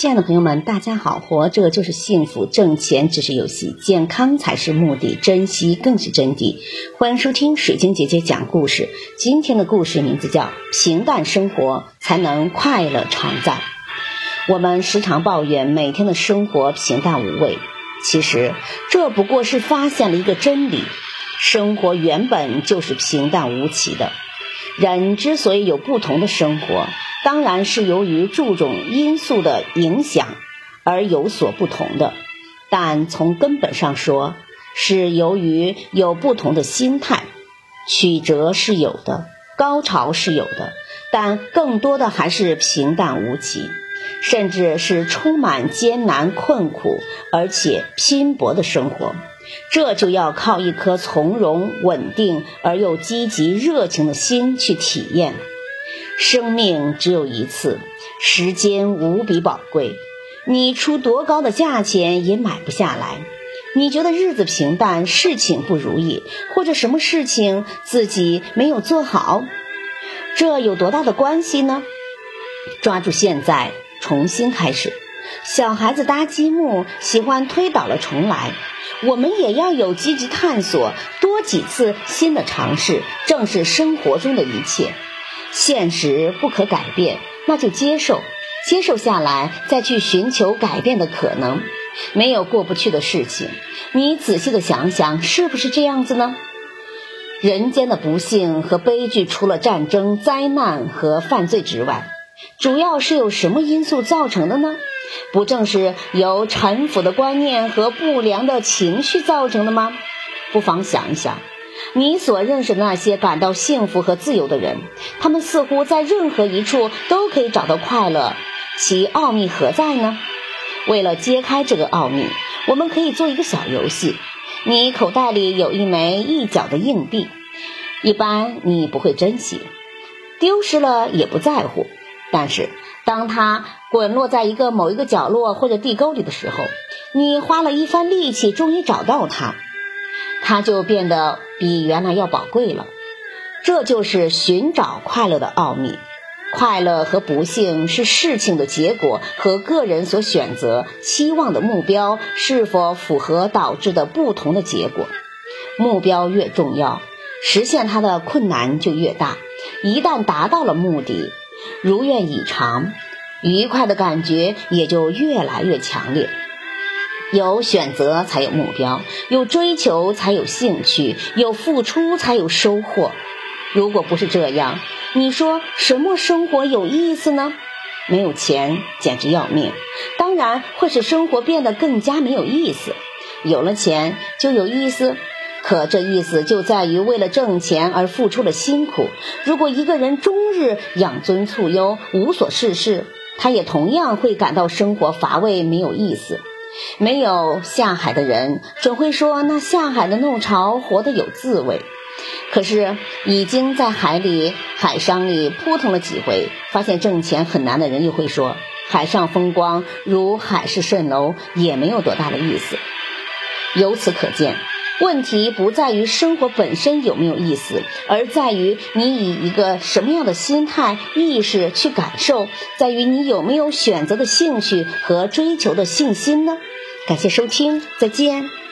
亲爱的朋友们，大家好！活着就是幸福，挣钱只是游戏，健康才是目的，珍惜更是真谛。欢迎收听水晶姐姐讲故事。今天的故事名字叫《平淡生活才能快乐常在》。我们时常抱怨每天的生活平淡无味，其实这不过是发现了一个真理：生活原本就是平淡无奇的。人之所以有不同的生活，当然是由于注重因素的影响而有所不同的，但从根本上说，是由于有不同的心态。曲折是有的，高潮是有的，但更多的还是平淡无奇，甚至是充满艰难困苦而且拼搏的生活。这就要靠一颗从容、稳定而又积极、热情的心去体验。生命只有一次，时间无比宝贵，你出多高的价钱也买不下来。你觉得日子平淡，事情不如意，或者什么事情自己没有做好，这有多大的关系呢？抓住现在，重新开始。小孩子搭积木喜欢推倒了重来，我们也要有积极探索，多几次新的尝试，正是生活中的一切。现实不可改变，那就接受，接受下来，再去寻求改变的可能。没有过不去的事情，你仔细的想想，是不是这样子呢？人间的不幸和悲剧，除了战争、灾难和犯罪之外，主要是由什么因素造成的呢？不正是由陈腐的观念和不良的情绪造成的吗？不妨想一想。你所认识的那些感到幸福和自由的人，他们似乎在任何一处都可以找到快乐，其奥秘何在呢？为了揭开这个奥秘，我们可以做一个小游戏。你口袋里有一枚一角的硬币，一般你不会珍惜，丢失了也不在乎。但是当它滚落在一个某一个角落或者地沟里的时候，你花了一番力气，终于找到它。它就变得比原来要宝贵了，这就是寻找快乐的奥秘。快乐和不幸是事情的结果和个人所选择、期望的目标是否符合导致的不同的结果。目标越重要，实现它的困难就越大。一旦达到了目的，如愿以偿，愉快的感觉也就越来越强烈。有选择才有目标，有追求才有兴趣，有付出才有收获。如果不是这样，你说什么生活有意思呢？没有钱简直要命，当然会使生活变得更加没有意思。有了钱就有意思，可这意思就在于为了挣钱而付出了辛苦。如果一个人终日养尊处优、无所事事，他也同样会感到生活乏味、没有意思。没有下海的人，准会说那下海的弄潮活得有滋味。可是已经在海里、海商里扑腾了几回，发现挣钱很难的人，又会说海上风光如海市蜃楼，也没有多大的意思。由此可见，问题不在于生活本身有没有意思，而在于你以一个什么样的心态、意识去感受，在于你有没有选择的兴趣和追求的信心呢？感谢收听，再见。